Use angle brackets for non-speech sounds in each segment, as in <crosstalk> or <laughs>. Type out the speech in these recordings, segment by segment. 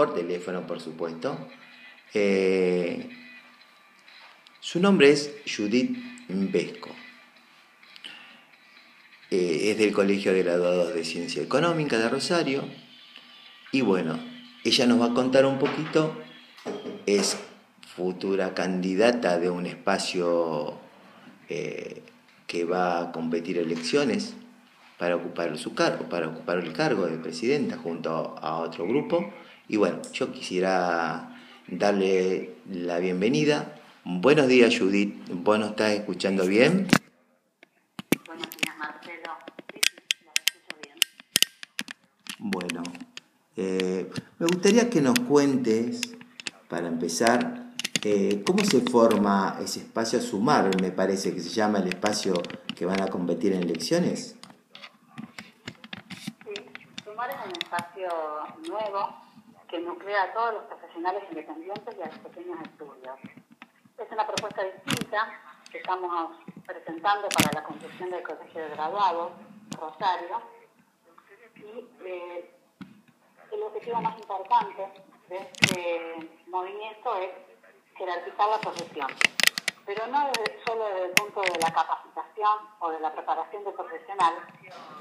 por teléfono, por supuesto. Eh, su nombre es Judith Vesco. Eh, es del Colegio de Graduados de Ciencia Económica de Rosario. Y bueno, ella nos va a contar un poquito, es futura candidata de un espacio eh, que va a competir elecciones para ocupar su cargo, para ocupar el cargo de presidenta junto a otro grupo. Y bueno, yo quisiera darle la bienvenida. Buenos días, Judith. ¿Vos nos estás escuchando bien? Buenos días, Marcelo. Sí, sí, lo escucho bien. Bueno, eh, me gustaría que nos cuentes, para empezar, eh, cómo se forma ese espacio a sumar, me parece que se llama el espacio que van a competir en elecciones. Sumar es un espacio nuevo que nuclea a todos los profesionales independientes y a los pequeños estudios. Es una propuesta distinta que estamos presentando para la construcción del Colegio de Graduados, Rosario, y eh, el objetivo más importante de este movimiento es jerarquizar la profesión, pero no solo desde el punto de la capacitación o de la preparación del profesional,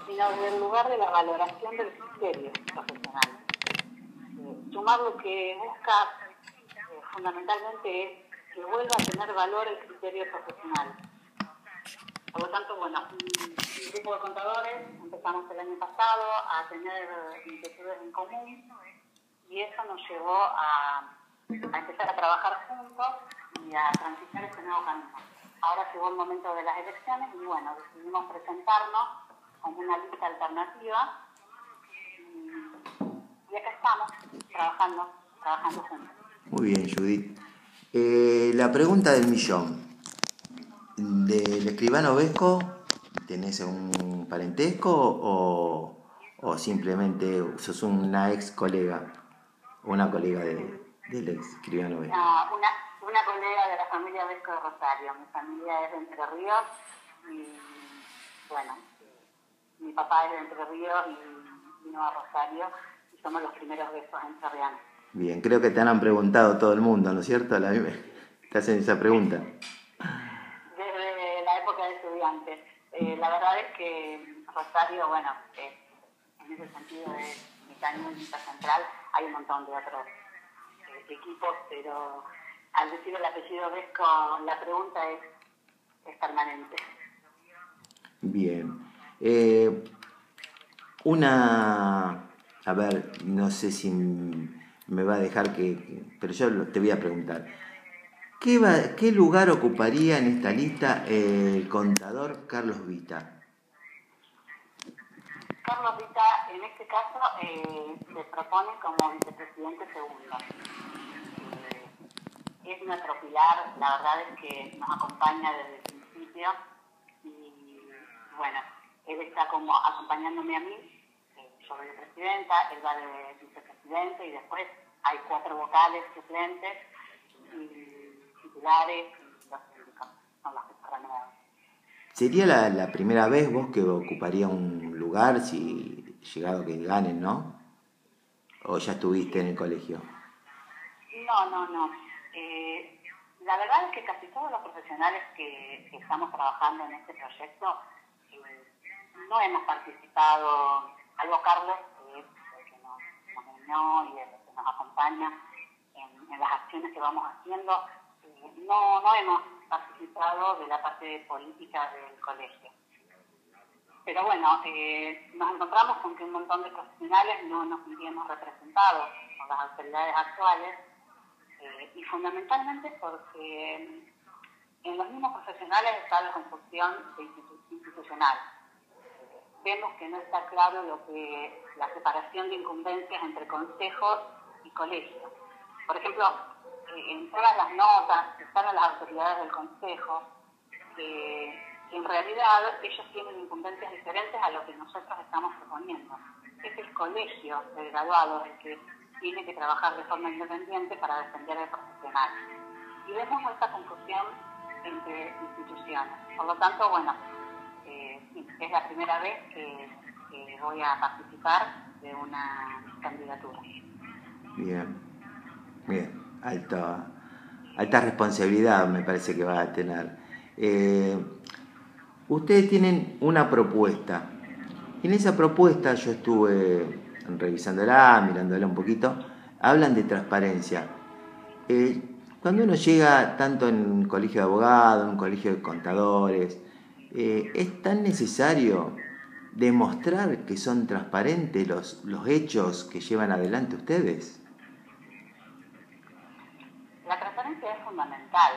sino desde el lugar de la valoración del criterio profesional. Sumar lo que busca eh, fundamentalmente es que vuelva a tener valor el criterio profesional. Por lo tanto, bueno, un, grupo de contadores empezamos el año pasado a tener inquietudes en común y eso nos llevó a, a empezar a trabajar juntos y a transitar ese nuevo camino. Ahora llegó el momento de las elecciones y bueno, decidimos presentarnos como una lista alternativa y acá estamos trabajando, trabajando juntos. Muy bien, Judith. Eh, la pregunta del millón. ¿Del escribano Vesco tenés un parentesco o, o simplemente sos una ex colega, una colega de, del ex escribano Vesco? No, una, una colega de la familia Vesco de Rosario. Mi familia es de Entre Ríos y bueno, mi papá es de Entre Ríos y vino a Rosario somos los primeros besos en Sarriano. Bien, creo que te han preguntado todo el mundo, ¿no es cierto? La, te hacen esa pregunta. Desde la época de estudiantes. Eh, la verdad es que Rosario, bueno, eh, en ese sentido de mitad central, hay un montón de otros eh, equipos, pero al decir el apellido Vesco, la pregunta es, es permanente. Bien. Eh, una a ver, no sé si me va a dejar que, pero yo te voy a preguntar. ¿Qué, va, ¿Qué lugar ocuparía en esta lista el contador Carlos Vita? Carlos Vita, en este caso, eh, se propone como vicepresidente segundo. Eh, es nuestro pilar, la verdad es que nos acompaña desde el principio y bueno, él está como acompañándome a mí soy presidenta, él va de vicepresidente y después hay cuatro vocales suplentes y titulares y los síndicos son. ¿Sería la, la, primera vez vos que ocuparía un lugar si llegado que ganen, no? ¿O ya estuviste en el colegio? No, no, no. Eh, la verdad es que casi todos los profesionales que, que estamos trabajando en este proyecto eh, no hemos participado algo Carlos, que es el que nos, nos y el que nos acompaña en, las acciones que vamos haciendo, no, no hemos participado de la parte política del colegio. Pero bueno, eh, nos encontramos con que un montón de profesionales no nos sentíamos representados por las autoridades actuales eh, y fundamentalmente porque en los mismos profesionales está la confusión institucional vemos que no está claro lo que la separación de incumbencias entre consejos y colegios. Por ejemplo, eh, en todas las notas están las autoridades del consejo, que en realidad ellos tienen incumbencias diferentes a lo que nosotros estamos proponiendo. Es el colegio de graduados el que tiene que trabajar de forma independiente para defender al profesional. Y vemos esta confusión entre instituciones. Por lo tanto, bueno, es la primera vez que, voy a participar de una candidatura. Bien, bien, alta, alta responsabilidad me parece que va a tener. Eh, ustedes tienen una propuesta. En esa propuesta yo estuve revisándola, mirándola un poquito, hablan de transparencia. Eh, cuando uno llega tanto en un colegio de abogados, en un colegio de contadores, eh, es tan necesario demostrar que son transparentes los, los hechos que llevan adelante ustedes. La transparencia es fundamental.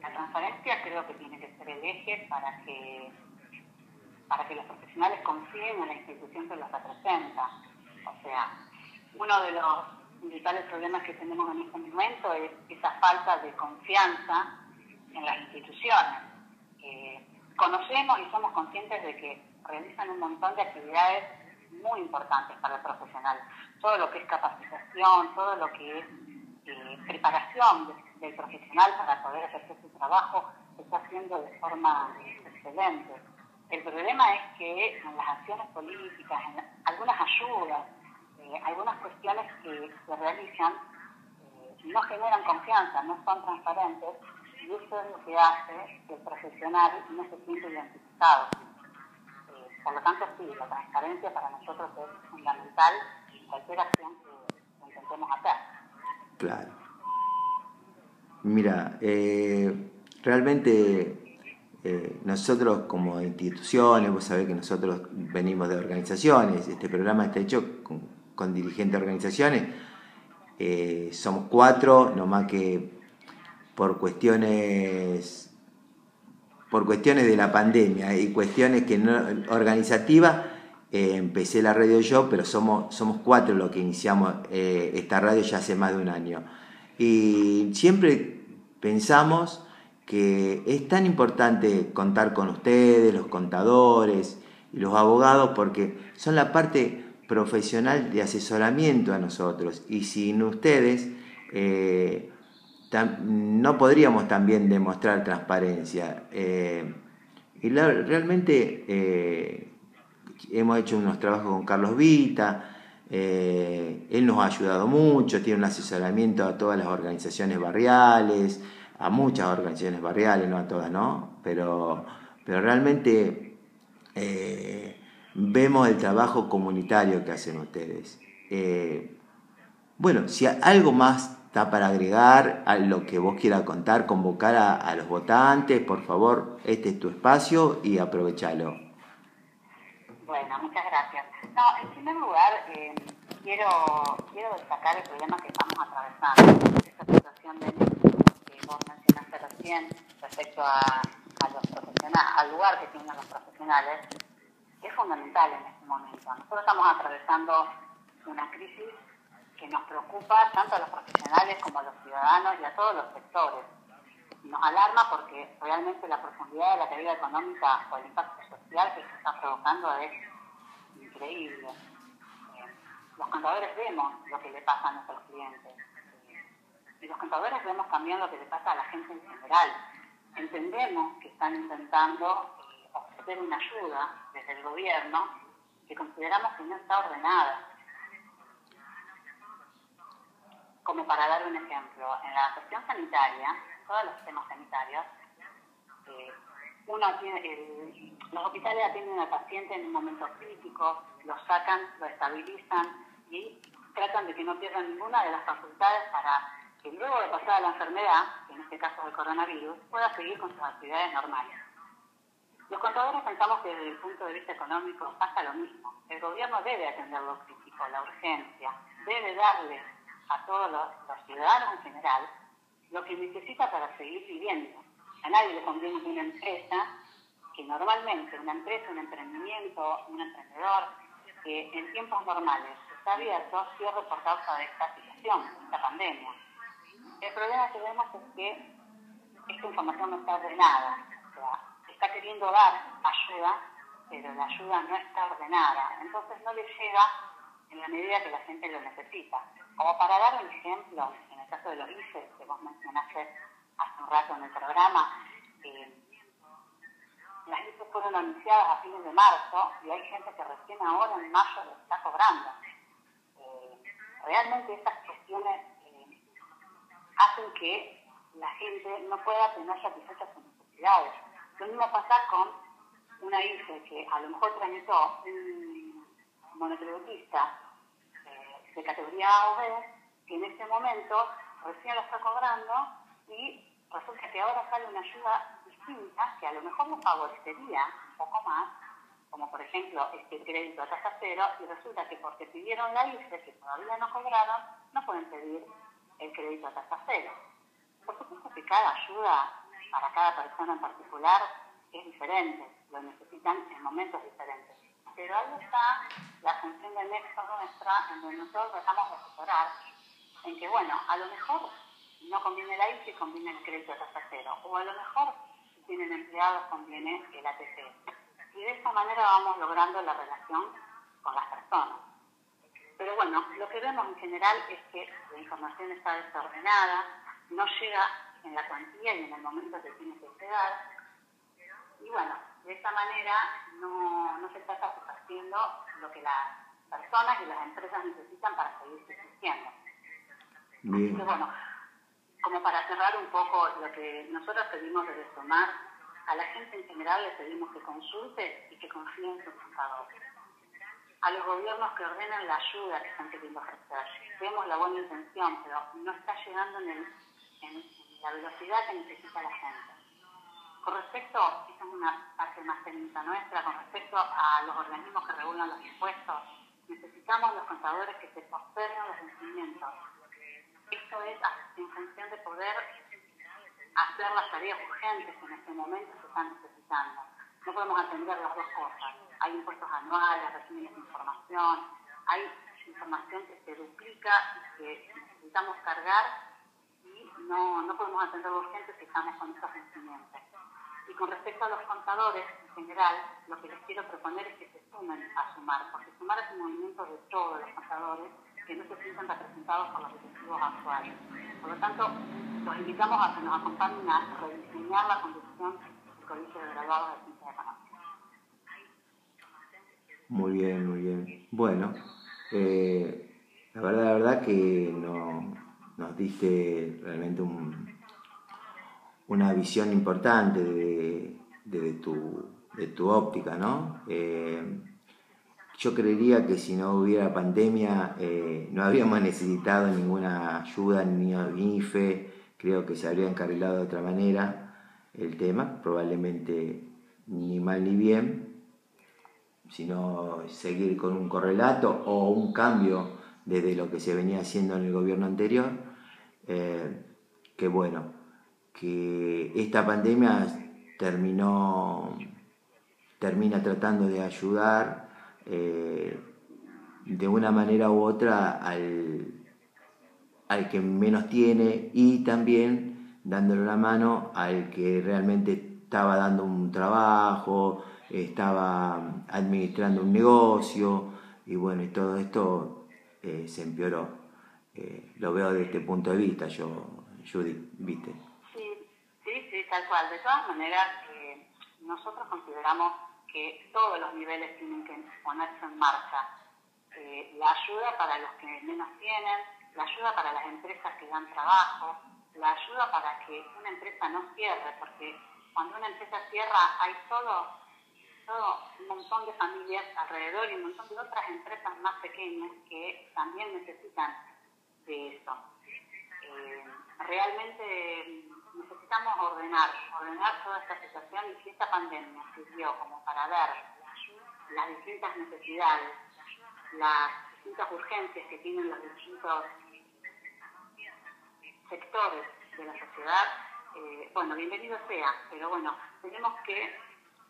La transparencia creo que tiene que ser el eje para que, para que los profesionales confíen en la institución que los representa. O sea, uno de los principales problemas que tenemos en este momento es esa falta de confianza en las instituciones. Conocemos y somos conscientes de que realizan un montón de actividades muy importantes para el profesional. Todo lo que es capacitación, todo lo que es eh, preparación del profesional para poder ejercer su trabajo, se está haciendo de forma excelente. El problema es que en las acciones políticas, en algunas ayudas, eh, algunas cuestiones que se realizan eh, no generan confianza, no son transparentes, y eso es lo que hace que el profesional no se siente identificado. Eh, por lo tanto, sí, la transparencia para nosotros es fundamental en cualquier acción que intentemos hacer. Claro. Mira, realmente nosotros como instituciones, vos sabés que nosotros venimos de organizaciones, este programa está hecho con, con dirigentes de organizaciones. Eh, somos cuatro, nomás que por cuestiones por cuestiones de la pandemia y cuestiones que no, organizativas, eh, empecé la radio yo, pero somos, somos cuatro los que iniciamos eh, esta radio ya hace más de un año. Y siempre pensamos que es tan importante contar con ustedes, los contadores y los abogados, porque son la parte profesional de asesoramiento a nosotros y sin ustedes eh, no podríamos también demostrar transparencia. Eh, y realmente eh, hemos hecho unos trabajos con Carlos Vita, él nos ha ayudado mucho, tiene un asesoramiento a todas las organizaciones barriales, a muchas organizaciones barriales, no a todas, ¿no? Pero, pero realmente vemos el trabajo comunitario que hacen ustedes. Eh, bueno, si algo más para agregar a lo que vos quieras contar, convocar a, los votantes, por favor, este es tu espacio y aprovechalo. Bueno, muchas gracias. No, en primer lugar, eh, quiero, quiero destacar el problema que estamos atravesando, esta situación de que vos mencionaste recién respecto a, los profesionales, al lugar que tienen los profesionales es fundamental en este momento. Nosotros estamos atravesando una crisis que nos preocupa tanto a los profesionales como a los ciudadanos y a todos los sectores. Nos alarma porque realmente la profundidad de la caída económica o el impacto social que se está provocando es increíble. Eh, los contadores vemos lo que le pasa a nuestros clientes y los contadores vemos también lo que le pasa a la gente en general. Entendemos que están intentando ofrecer una ayuda desde el gobierno que consideramos que no está ordenada. Como para dar un ejemplo, en la cuestión sanitaria, todos los temas sanitarios, eh, uno tiene, los hospitales atienden al paciente en un momento crítico, lo sacan, lo estabilizan y tratan de que no pierdan ninguna de las facultades para que luego de pasar la enfermedad, en este caso el coronavirus, pueda seguir con sus actividades normales. Los contadores pensamos que desde el punto de vista económico pasa lo mismo. El gobierno debe atender lo crítico, la urgencia, debe darle a todos los, ciudadanos en general lo que necesita para seguir viviendo. A nadie le conviene una empresa que normalmente, una empresa, un emprendimiento, un emprendedor, que en tiempos normales está abierto, cierre por causa de esta situación, esta pandemia. El problema que vemos es que esta información no está ordenada. O sea, está queriendo dar ayuda, pero la ayuda no está ordenada. Entonces no le llega en la medida que la gente lo necesita. Como para dar un ejemplo, en el caso de los IFE, que vos mencionaste hace un rato en el programa, eh, las IFE fueron anunciadas a fines de marzo y hay gente que recién ahora en mayo lo está cobrando. Eh, realmente estas cuestiones eh, hacen que la gente no pueda tener satisfechas sus necesidades. Lo mismo pasa con una IFE que a lo mejor tramitó un monotributista eh, de categoría A o B, que en este momento recién lo está cobrando y resulta que ahora sale una ayuda distinta que a lo mejor nos favorecería un poco más, como por ejemplo este crédito a tasa cero, y resulta que porque pidieron la IFE, que todavía no cobraron, no pueden pedir el crédito a tasa cero. Por supuesto que cada ayuda para cada persona en particular es diferente, lo necesitan en momentos diferentes. Pero ahí está la función del nexo nuestra, en donde nosotros tratamos de asesorar en que, bueno, a lo mejor no conviene la ICE, conviene el crédito cero. O a lo mejor, si tienen empleados, conviene el ATC. Y de esta manera vamos logrando la relación con las personas. Pero bueno, lo que vemos en general es que la información está desordenada, no llega en la cuantía y en el momento que tiene que llegar. Y bueno, de esta manera no, no se está satisfaciendo lo que las personas y las empresas necesitan para seguir subsistiendo. Bien. bueno, como para cerrar un poco lo que nosotros pedimos de Sumar, a la gente en general le pedimos que consulte y que confíe en sus contadores. A los gobiernos que ordenan la ayuda que están queriendo ejercer. Vemos la buena intención, pero no está llegando en, en la velocidad que necesita la gente. Con respecto, esta es una parte más técnica nuestra, con respecto a los organismos que regulan los impuestos, necesitamos los contadores que se posterguen los vencimientos esto es en función de poder hacer las tareas urgentes que en este momento se están necesitando. No podemos atender las dos cosas. Hay impuestos anuales, regímenes de información, hay información que se duplica y que necesitamos cargar no, no podemos atender lo urgente si estamos con estos vencimientos. Y con respecto a los contadores, en general, lo que les quiero proponer es que se sumen a sumar, porque sumar es un movimiento de todos los contadores que no se sientan representados por los ejecutivos actuales. Por lo tanto, los invitamos a que nos acompañen a rediseñar la conducción del Colegio de Graduados de Ciencias Económicas. Muy bien, muy bien. Bueno, eh, la verdad, la verdad que no, nos diste realmente un, una visión importante de, tu, de tu óptica, ¿no? Eh, yo creería que si no hubiera pandemia eh, no habríamos <laughs> necesitado ninguna ayuda ni IFE, creo que se habría encarrilado de otra manera el tema, probablemente ni mal ni bien, sino seguir con un correlato o un cambio desde lo que se venía haciendo en el gobierno anterior, eh, que bueno, que esta pandemia terminó, termina tratando de ayudar eh, de una manera u otra al, al que menos tiene y también dándole la mano al que realmente estaba dando un trabajo, estaba administrando un negocio y bueno, y todo esto eh, se empeoró. Eh, lo veo desde este punto de vista, yo, Judith, ¿viste? Sí, sí, sí, tal cual. De todas maneras, nosotros consideramos que todos los niveles tienen que ponerse en marcha. Eh, la ayuda para los que menos tienen, la ayuda para las empresas que dan trabajo, la ayuda para que una empresa no cierre, porque cuando una empresa cierra hay todo, todo un montón de familias alrededor y un montón de otras empresas más pequeñas que también necesitan de eso. Eh, realmente necesitamos ordenar, ordenar toda esta situación y si esta pandemia sirvió como para ver las distintas necesidades, las distintas urgencias que tienen los distintos sectores de la sociedad, eh, bueno, bienvenido sea, pero bueno, tenemos que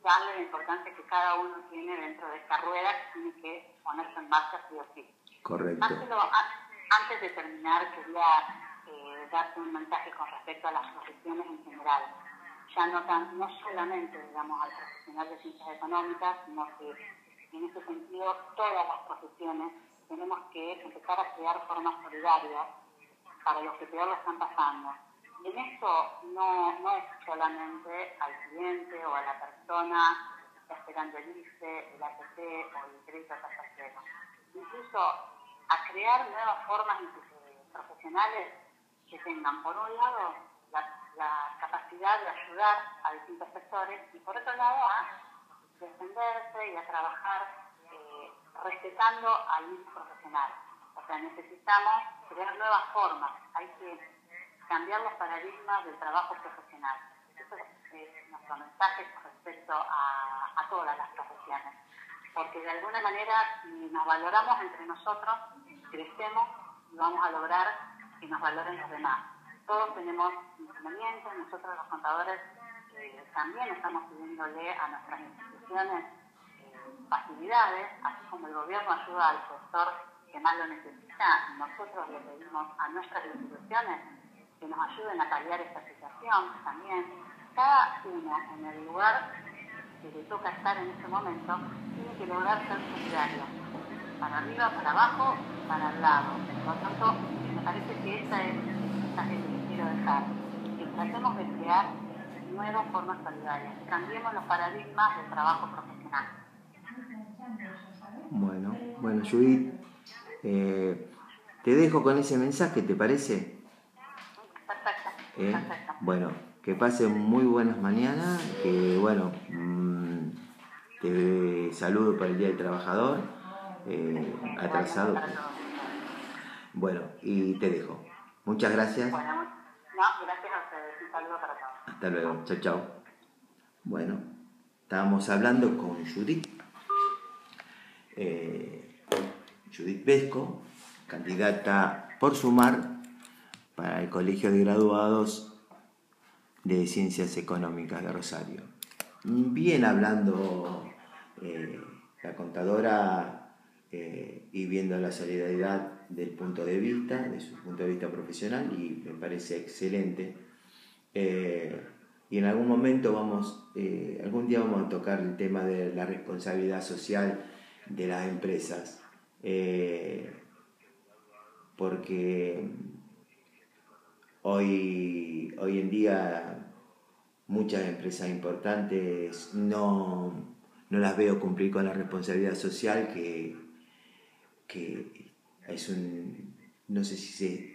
darle la importancia que cada uno tiene dentro de esta rueda que tiene que ponerse en marcha sí o sí. Correcto. Antes de terminar, quería eh, darte un mensaje con respecto a las profesiones en general. Ya no, tan, no solamente, digamos, al profesional de ciencias económicas, sino que en ese sentido todas las profesiones tenemos que empezar a crear formas solidarias para los que peor lo están pasando. Y en esto no, no es solamente al cliente o a la persona esperando el ICE, el ATP o el crédito tasa Incluso a crear nuevas formas profesionales que tengan, por un lado, la, capacidad de ayudar a distintos sectores y, por otro lado, a defenderse y a trabajar eh, respetando al mismo profesional. O sea, necesitamos crear nuevas formas, hay que cambiar los paradigmas del trabajo profesional. Eso es nuestro mensaje respecto a, a todas las profesiones. Porque de alguna manera, si nos valoramos entre nosotros, crecemos y vamos a lograr que nos valoren los demás. Todos tenemos inconvenientes, nosotros los contadores eh, también estamos pidiéndole a nuestras instituciones eh, facilidades, así como el gobierno ayuda al sector que más lo necesita, nosotros le pedimos a nuestras instituciones que nos ayuden a paliar esta situación también. Cada uno en el lugar que le toca estar en este momento tiene que lograr ser solidario, para arriba, para abajo, para el lado. Por lo tanto, me parece que esa es el mensaje que quiero dejar, que tratemos de crear nuevas formas solidarias, cambiemos los paradigmas del trabajo profesional. Bueno, bueno, Judith, eh, te dejo con ese mensaje, ¿te parece? ¿Eh? Bueno, que pasen muy buenas mañanas, que bueno, mm, te saludo para el Día del Trabajador, eh, atrasado. Bueno, y te dejo. Muchas gracias. Bueno, no, gracias a ustedes. Un saludo para todos. Hasta luego. Chao, chao. Bueno, estábamos hablando con Judith. Eh, Judith Vesco, candidata por sumar para el Colegio de Graduados de Ciencias Económicas de Rosario. Bien hablando eh, la contadora eh, y viendo la solidaridad del punto de vista, de su punto de vista profesional, y me parece excelente. Eh, y en algún momento vamos, algún día vamos a tocar el tema de la responsabilidad social de las empresas, porque Hoy, hoy en día muchas empresas importantes no, las veo cumplir con la responsabilidad social que, es un, no sé si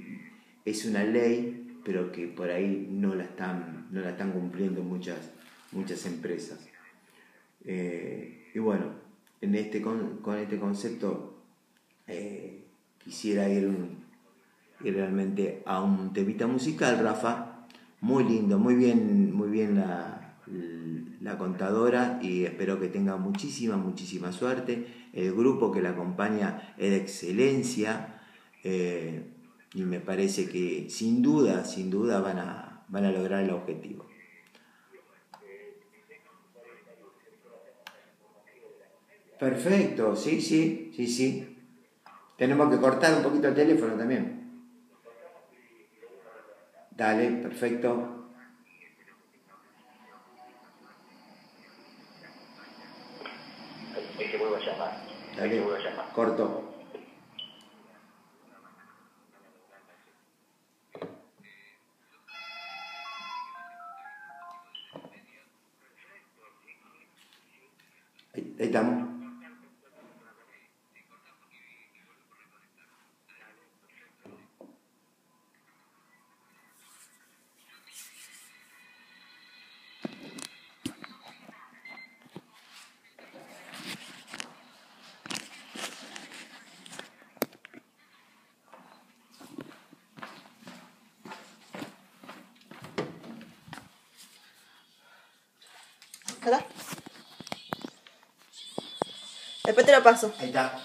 es una ley, pero que por ahí no la están, no la están cumpliendo muchas, muchas empresas. Eh, y bueno, en este, con, este concepto eh, quisiera ir un, y realmente a un temita musical, Rafa. Muy lindo, muy bien, muy bien la contadora y espero que tenga muchísima, muchísima suerte. El grupo que la acompaña es de excelencia eh, y me parece que sin duda, sin duda van a, van a lograr el objetivo. Perfecto, sí, sí, sí, sí. Tenemos que cortar un poquito el teléfono también. Dale, perfecto. Es que vuelvo a llamar. Dale, vuelvo a llamar. Corto. Después te lo paso. Ahí está.